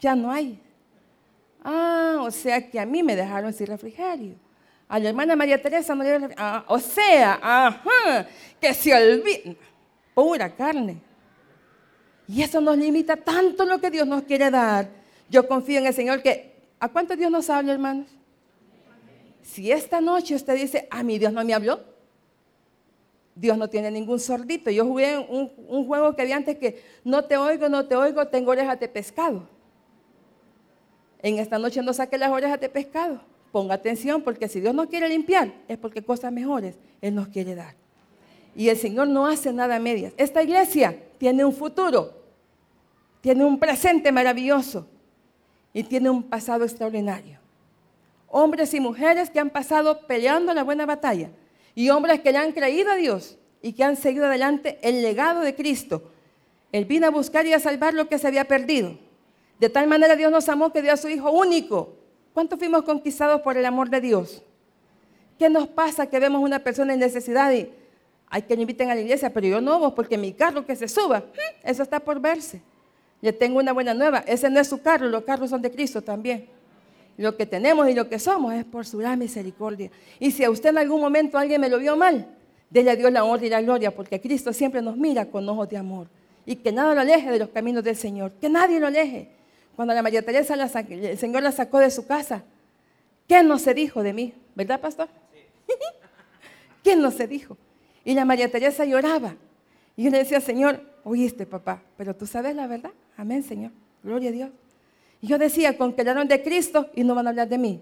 ya no hay. Ah, o sea que a mí me dejaron sin refrigerio. A la hermana María Teresa no le. Ah, o sea, ajá, que se olvida. Pura carne. Y eso nos limita tanto lo que Dios nos quiere dar. Yo confío en el Señor que, ¿a cuánto Dios nos habla, hermanos? Si esta noche usted dice, a mí Dios no me habló, Dios no tiene ningún sordito. Yo jugué un, un, juego que había antes que no te oigo, no te oigo, tengo orejas de pescado. En esta noche no saque las orejas de pescado. Ponga atención porque si Dios no quiere limpiar es porque cosas mejores Él nos quiere dar. Y el Señor no hace nada a medias. Esta iglesia tiene un futuro, tiene un presente maravilloso y tiene un pasado extraordinario. Hombres y mujeres que han pasado peleando la buena batalla y hombres que le han creído a Dios y que han seguido adelante el legado de Cristo. Él vino a buscar y a salvar lo que se había perdido. De tal manera Dios nos amó que dio a su Hijo único. ¿Cuántos fuimos conquistados por el amor de Dios? ¿Qué nos pasa que vemos una persona en necesidad y hay que le inviten a la iglesia, pero yo no, porque mi carro que se suba, mm, eso está por verse. Le tengo una buena nueva, ese no es su carro, los carros son de Cristo también. Lo que tenemos y lo que somos es por su gran misericordia. Y si a usted en algún momento alguien me lo vio mal, déle a Dios la honra y la gloria, porque Cristo siempre nos mira con ojos de amor. Y que nada lo aleje de los caminos del Señor, que nadie lo aleje. Cuando la María Teresa, el Señor la sacó de su casa, ¿qué no se dijo de mí? ¿Verdad, pastor? ¿Quién no se dijo? Y la María Teresa lloraba. Y yo le decía, Señor, oíste, papá, pero tú sabes la verdad. Amén, Señor. Gloria a Dios. Y yo decía, con que hablaron de Cristo y no van a hablar de mí.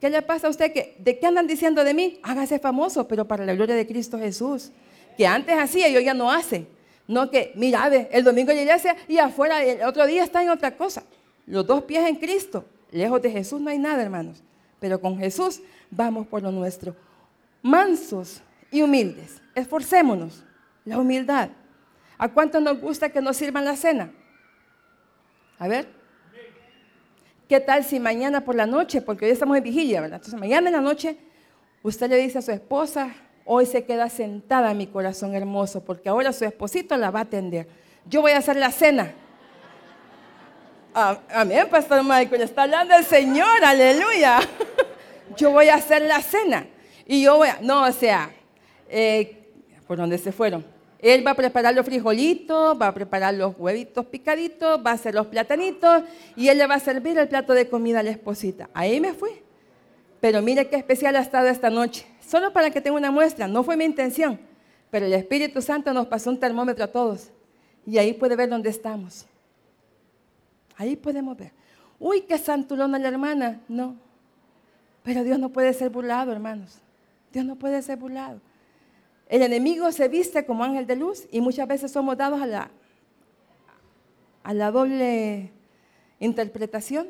¿Qué le pasa a usted? Que, ¿De qué andan diciendo de mí? Hágase famoso, pero para la gloria de Cristo Jesús. Que antes hacía y hoy ya no hace. No que, mira, el domingo en la iglesia y afuera el otro día está en otra cosa. Los dos pies en Cristo. Lejos de Jesús no hay nada, hermanos. Pero con Jesús vamos por lo nuestro. Mansos humildes. Esforcémonos. La humildad. ¿A cuánto nos gusta que nos sirvan la cena? A ver. ¿Qué tal si mañana por la noche, porque hoy estamos en vigilia, ¿verdad? Entonces mañana en la noche usted le dice a su esposa, hoy se queda sentada mi corazón hermoso, porque ahora su esposito la va a atender. Yo voy a hacer la cena. Amén, Pastor Michael. Está hablando el Señor, aleluya. Yo voy a hacer la cena. Y yo voy a, no, o sea, eh, ¿por dónde se fueron? Él va a preparar los frijolitos, va a preparar los huevitos picaditos, va a hacer los platanitos y él le va a servir el plato de comida a la esposita. Ahí me fui. Pero mire qué especial ha estado esta noche. Solo para que tenga una muestra, no fue mi intención, pero el Espíritu Santo nos pasó un termómetro a todos. Y ahí puede ver dónde estamos. Ahí podemos ver. Uy, qué santulona la hermana. No. Pero Dios no puede ser burlado, hermanos. Dios no puede ser burlado. El enemigo se viste como ángel de luz y muchas veces somos dados a la, a la doble interpretación.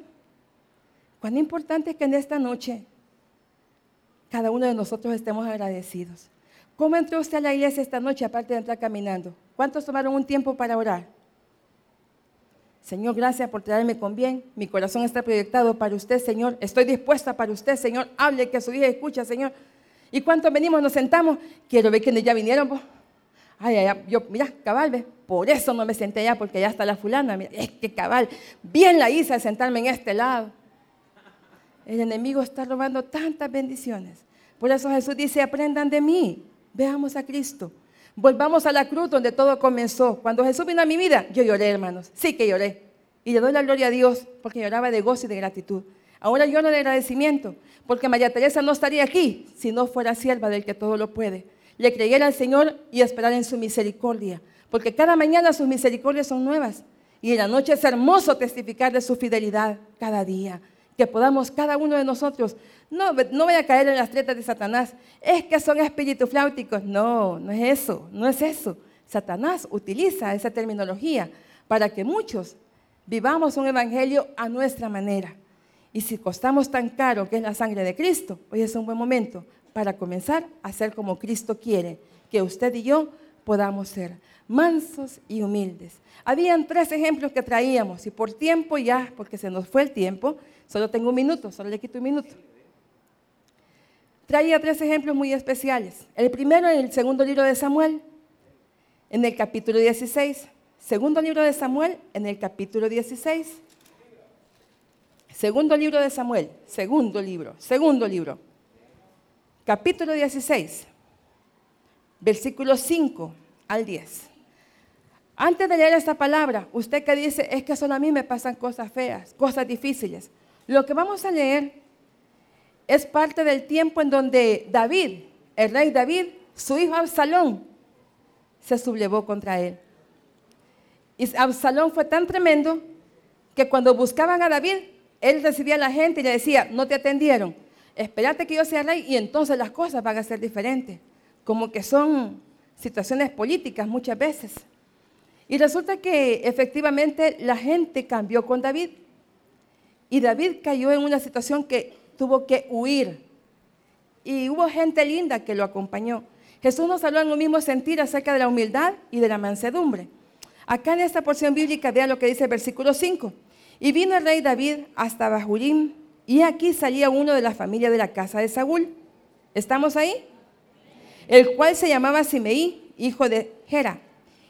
Cuán importante es que en esta noche cada uno de nosotros estemos agradecidos. ¿Cómo entró usted a la iglesia esta noche aparte de entrar caminando? ¿Cuántos tomaron un tiempo para orar? Señor, gracias por traerme con bien. Mi corazón está proyectado para usted, Señor. Estoy dispuesta para usted, Señor. Hable que su hija escucha, Señor. ¿Y cuántos venimos, nos sentamos? Quiero ver quiénes ya vinieron. Pues. Ay, ay, yo, mira, cabal, ¿ve? por eso no me senté allá, porque ya está la fulana. Mira, es que cabal, bien la hice sentarme en este lado. El enemigo está robando tantas bendiciones. Por eso Jesús dice, aprendan de mí, veamos a Cristo. Volvamos a la cruz donde todo comenzó. Cuando Jesús vino a mi vida, yo lloré, hermanos. Sí que lloré. Y le doy la gloria a Dios porque lloraba de gozo y de gratitud. Ahora lloro de agradecimiento porque María Teresa no estaría aquí si no fuera sierva del que todo lo puede. Le creyera al Señor y esperar en su misericordia. Porque cada mañana sus misericordias son nuevas. Y en la noche es hermoso testificar de su fidelidad cada día que podamos cada uno de nosotros, no, no voy a caer en las tretas de Satanás, es que son espíritus flauticos. No, no es eso, no es eso. Satanás utiliza esa terminología para que muchos vivamos un evangelio a nuestra manera. Y si costamos tan caro que es la sangre de Cristo, hoy es un buen momento para comenzar a ser como Cristo quiere, que usted y yo podamos ser mansos y humildes. Habían tres ejemplos que traíamos y por tiempo ya, porque se nos fue el tiempo, Solo tengo un minuto, solo le quito un minuto. Traía tres ejemplos muy especiales. El primero en el segundo libro de Samuel, en el capítulo 16. Segundo libro de Samuel, en el capítulo 16. Segundo libro de Samuel, segundo libro, segundo libro. Capítulo 16, versículos 5 al 10. Antes de leer esta palabra, usted que dice, es que solo a mí me pasan cosas feas, cosas difíciles. Lo que vamos a leer es parte del tiempo en donde David, el rey David, su hijo Absalón, se sublevó contra él. Y Absalón fue tan tremendo que cuando buscaban a David, él recibía a la gente y le decía, no te atendieron, espérate que yo sea rey y entonces las cosas van a ser diferentes. Como que son situaciones políticas muchas veces. Y resulta que efectivamente la gente cambió con David y David cayó en una situación que tuvo que huir. Y hubo gente linda que lo acompañó. Jesús nos habló en un mismo sentir acerca de la humildad y de la mansedumbre. Acá en esta porción bíblica vea lo que dice el versículo 5. Y vino el rey David hasta Bahurim, y aquí salía uno de la familia de la casa de Saúl. ¿Estamos ahí? El cual se llamaba Simeí, hijo de Gera.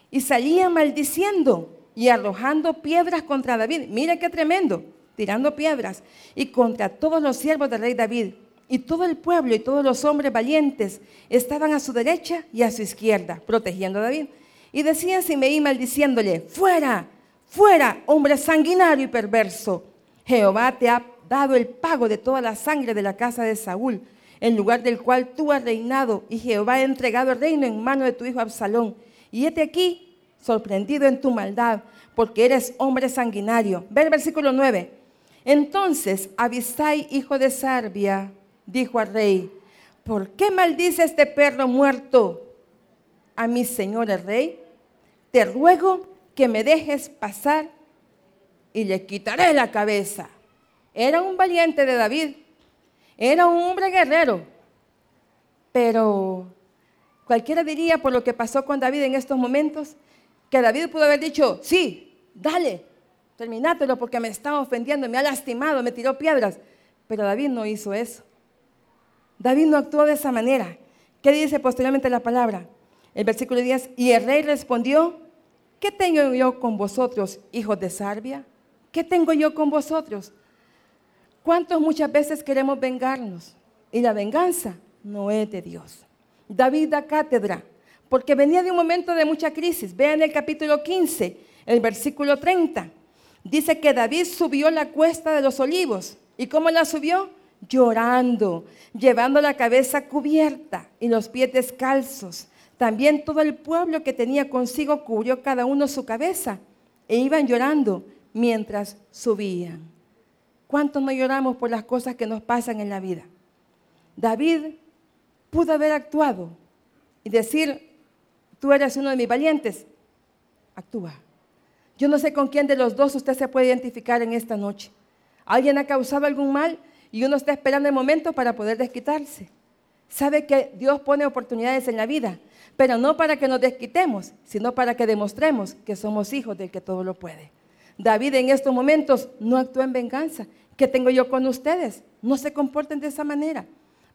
Y salía maldiciendo y arrojando piedras contra David. Mire qué tremendo tirando piedras, y contra todos los siervos del rey David. Y todo el pueblo y todos los hombres valientes estaban a su derecha y a su izquierda, protegiendo a David. Y decían Simeí maldiciéndole, fuera, fuera, hombre sanguinario y perverso. Jehová te ha dado el pago de toda la sangre de la casa de Saúl, en lugar del cual tú has reinado, y Jehová ha entregado el reino en mano de tu hijo Absalón. Y este aquí, sorprendido en tu maldad, porque eres hombre sanguinario. Ve el versículo 9. Entonces Abisai, hijo de Sarbia, dijo al rey, ¿por qué maldice este perro muerto a mi señor el rey? Te ruego que me dejes pasar y le quitaré la cabeza. Era un valiente de David, era un hombre guerrero, pero cualquiera diría por lo que pasó con David en estos momentos, que David pudo haber dicho, sí, dale, terminátelo porque me está ofendiendo, me ha lastimado, me tiró piedras. Pero David no hizo eso. David no actuó de esa manera. ¿Qué dice posteriormente la palabra? El versículo 10, y el rey respondió, ¿qué tengo yo con vosotros, hijos de Sarbia? ¿Qué tengo yo con vosotros? ¿Cuántos muchas veces queremos vengarnos? Y la venganza no es de Dios. David da cátedra, porque venía de un momento de mucha crisis. Vean el capítulo 15, el versículo 30. Dice que David subió la cuesta de los olivos. ¿Y cómo la subió? Llorando, llevando la cabeza cubierta y los pies descalzos. También todo el pueblo que tenía consigo cubrió cada uno su cabeza e iban llorando mientras subían. ¿Cuántos no lloramos por las cosas que nos pasan en la vida? David pudo haber actuado y decir, tú eres uno de mis valientes, actúa. Yo no sé con quién de los dos usted se puede identificar en esta noche. Alguien ha causado algún mal y uno está esperando el momento para poder desquitarse. Sabe que Dios pone oportunidades en la vida, pero no para que nos desquitemos, sino para que demostremos que somos hijos del que todo lo puede. David en estos momentos no actuó en venganza. ¿Qué tengo yo con ustedes? No se comporten de esa manera.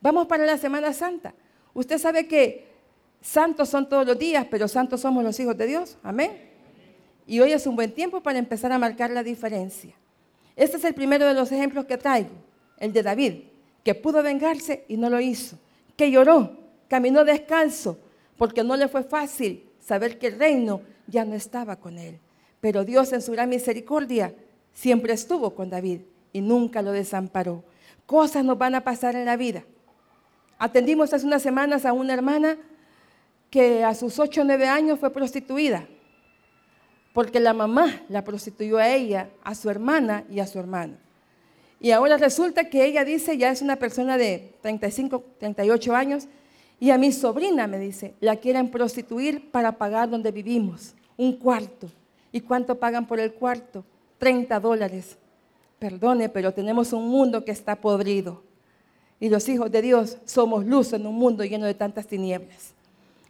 Vamos para la Semana Santa. Usted sabe que santos son todos los días, pero santos somos los hijos de Dios. Amén. Y hoy es un buen tiempo para empezar a marcar la diferencia. Este es el primero de los ejemplos que traigo, el de David, que pudo vengarse y no lo hizo, que lloró, caminó descalzo, porque no le fue fácil saber que el reino ya no estaba con él. Pero Dios en su gran misericordia siempre estuvo con David y nunca lo desamparó. Cosas nos van a pasar en la vida. Atendimos hace unas semanas a una hermana que a sus 8 o 9 años fue prostituida, porque la mamá la prostituyó a ella, a su hermana y a su hermano. Y ahora resulta que ella dice, ya es una persona de 35, 38 años, y a mi sobrina me dice, la quieren prostituir para pagar donde vivimos, un cuarto. ¿Y cuánto pagan por el cuarto? 30 dólares. Perdone, pero tenemos un mundo que está podrido. Y los hijos de Dios somos luz en un mundo lleno de tantas tinieblas.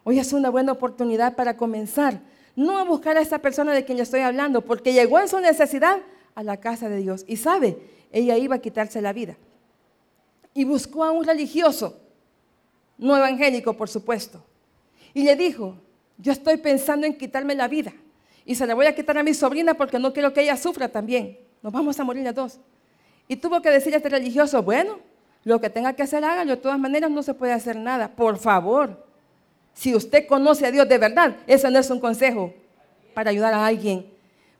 Hoy es una buena oportunidad para comenzar, no a buscar a esa persona de quien yo estoy hablando, porque llegó en su necesidad a la casa de Dios. Y sabe, ella iba a quitarse la vida. Y buscó a un religioso, no evangélico, por supuesto. Y le dijo, yo estoy pensando en quitarme la vida. Y se la voy a quitar a mi sobrina porque no quiero que ella sufra también. Nos vamos a morir las dos. Y tuvo que decir a este religioso, bueno, lo que tenga que hacer, hágalo. De todas maneras no se puede hacer nada. Por favor, si usted conoce a Dios de verdad, eso no es un consejo para ayudar a alguien.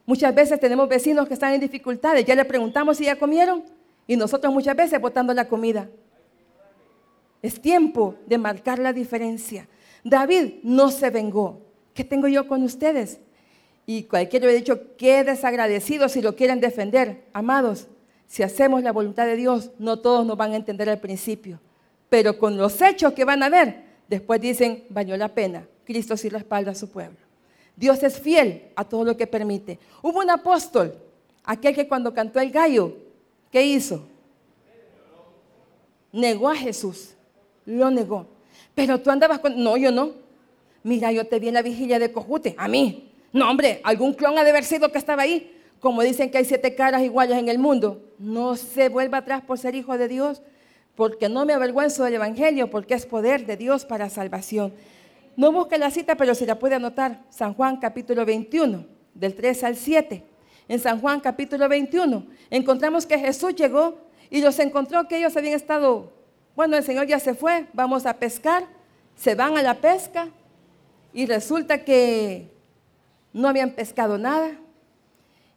Muchas veces tenemos vecinos que están en dificultades, ya le preguntamos si ya comieron y nosotros muchas veces botando la comida. Es tiempo de marcar la diferencia. David no se vengó. ¿Qué tengo yo con ustedes? Y cualquiera he dicho, qué desagradecido si lo quieren defender. Amados, si hacemos la voluntad de Dios, no todos nos van a entender al principio. Pero con los hechos que van a ver, después dicen, valió la pena. Cristo sí respalda a su pueblo. Dios es fiel a todo lo que permite. Hubo un apóstol, aquel que cuando cantó el gallo, ¿qué hizo? Negó a Jesús. Lo negó. Pero tú andabas con... No, yo no. Mira, yo te vi en la vigilia de Cojute. A mí. No, hombre, algún clon ha de haber sido que estaba ahí. Como dicen que hay siete caras iguales en el mundo. No se vuelva atrás por ser hijo de Dios, porque no me avergüenzo del Evangelio, porque es poder de Dios para salvación. No busque la cita, pero si la puede anotar. San Juan capítulo 21, del 3 al 7. En San Juan capítulo 21 encontramos que Jesús llegó y los encontró que ellos habían estado, bueno, el Señor ya se fue, vamos a pescar, se van a la pesca y resulta que no habían pescado nada.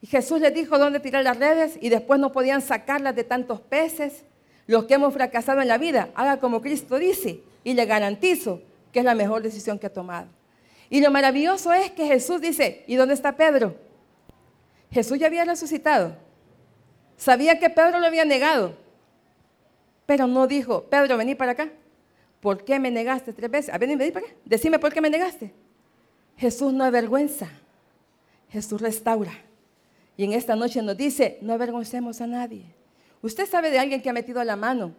Y Jesús les dijo dónde tirar las redes y después no podían sacarlas de tantos peces. Los que hemos fracasado en la vida, haga como Cristo dice y le garantizo que es la mejor decisión que ha tomado. Y lo maravilloso es que Jesús dice, ¿y dónde está Pedro? Jesús ya había resucitado. Sabía que Pedro lo había negado, pero no dijo, Pedro, vení para acá. ¿Por qué me negaste tres veces? A vení, vení para acá. Decime por qué me negaste. Jesús no avergüenza. Jesús restaura. Y en esta noche nos dice, no avergoncemos a nadie. Usted sabe de alguien que ha metido la mano,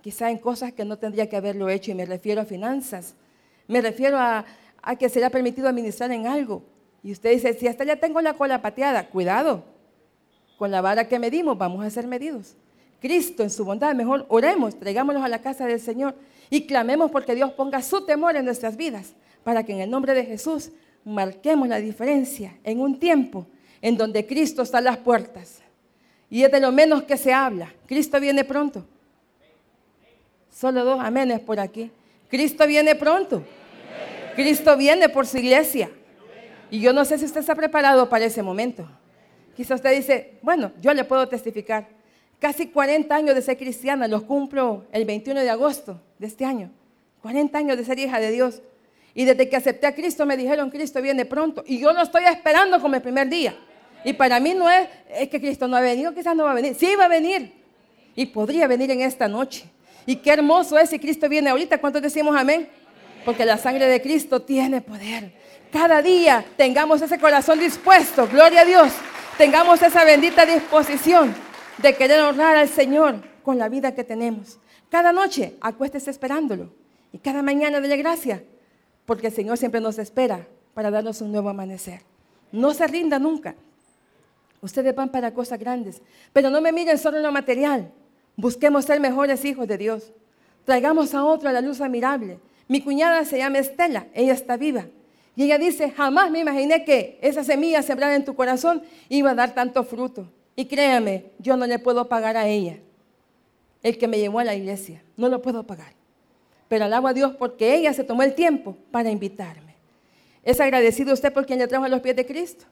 quizá en cosas que no tendría que haberlo hecho, y me refiero a finanzas. Me refiero a, que se le ha permitido administrar en algo. Y usted dice, si hasta ya tengo la cola pateada, cuidado. Con la vara que medimos vamos a ser medidos. Cristo en su bondad, mejor oremos, traigámonos a la casa del Señor y clamemos porque Dios ponga su temor en nuestras vidas, para que en el nombre de Jesús marquemos la diferencia en un tiempo en donde Cristo está a las puertas. Y es de lo menos que se habla. Cristo viene pronto. Solo dos amenes por aquí. Cristo viene pronto. Cristo viene por su iglesia. Y yo no sé si usted está preparado para ese momento. Quizá usted dice, bueno, yo le puedo testificar. Casi 40 años de ser cristiana, los cumplo el 21 de agosto de este año. 40 años de ser hija de Dios. Y desde que acepté a Cristo me dijeron, Cristo viene pronto. Y yo lo estoy esperando como el primer día. Y para mí no es, es que Cristo no ha venido, quizás no va a venir. Sí va a venir. Y podría venir en esta noche. Y qué hermoso es si Cristo viene ahorita. ¿Cuántos decimos amén? Porque la sangre de Cristo tiene poder. Cada día tengamos ese corazón dispuesto, gloria a Dios. Tengamos esa bendita disposición de querer honrar al Señor con la vida que tenemos. Cada noche acuéstese esperándolo. Y cada mañana dele gracia. Porque el Señor siempre nos espera para darnos un nuevo amanecer. No se rinda nunca. Ustedes van para cosas grandes. Pero no me miren solo en lo material. Busquemos ser mejores hijos de Dios. Traigamos a otro a la luz admirable. Mi cuñada se llama Estela, ella está viva. Y ella dice, jamás me imaginé que esa semilla sembrada en tu corazón iba a dar tanto fruto. Y créame, yo no le puedo pagar a ella, el que me llevó a la iglesia. No lo puedo pagar. Pero alabo a Dios porque ella se tomó el tiempo para invitarme. ¿Es agradecido usted por quien le trajo a los pies de Cristo?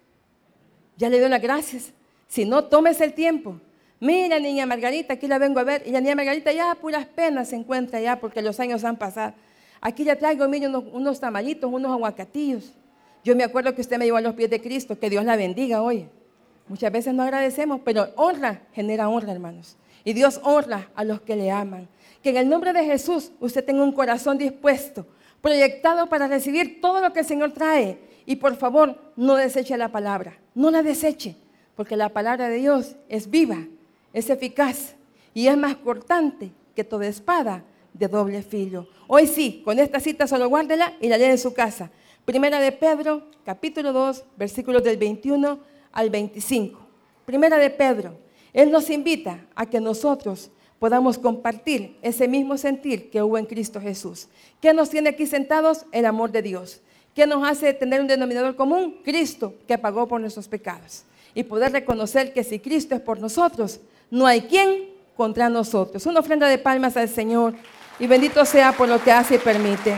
Ya le dio las gracias. Si no, tómese el tiempo. Mira, niña Margarita, aquí la vengo a ver. Y la niña Margarita ya puras penas se encuentra ya porque los años han pasado. Aquí ya traigo, mire, unos, unos tamalitos, unos aguacatillos. Yo me acuerdo que usted me llevó a los pies de Cristo. Que Dios la bendiga hoy. Muchas veces no agradecemos, pero honra genera honra, hermanos. Y Dios honra a los que le aman. Que en el nombre de Jesús usted tenga un corazón dispuesto, proyectado para recibir todo lo que el Señor trae y por favor, no deseche la palabra, no la deseche, porque la palabra de Dios es viva, es eficaz y es más cortante que toda espada de doble filo. Hoy sí, con esta cita solo guárdela y la lee en su casa. Primera de Pedro, capítulo 2, versículos del 21 al 25. Primera de Pedro, Él nos invita a que nosotros podamos compartir ese mismo sentir que hubo en Cristo Jesús. ¿Qué nos tiene aquí sentados? El amor de Dios. ¿Qué nos hace tener un denominador común? Cristo, que pagó por nuestros pecados. Y poder reconocer que si Cristo es por nosotros, no hay quien contra nosotros. Una ofrenda de palmas al Señor. Y bendito sea por lo que hace y permite.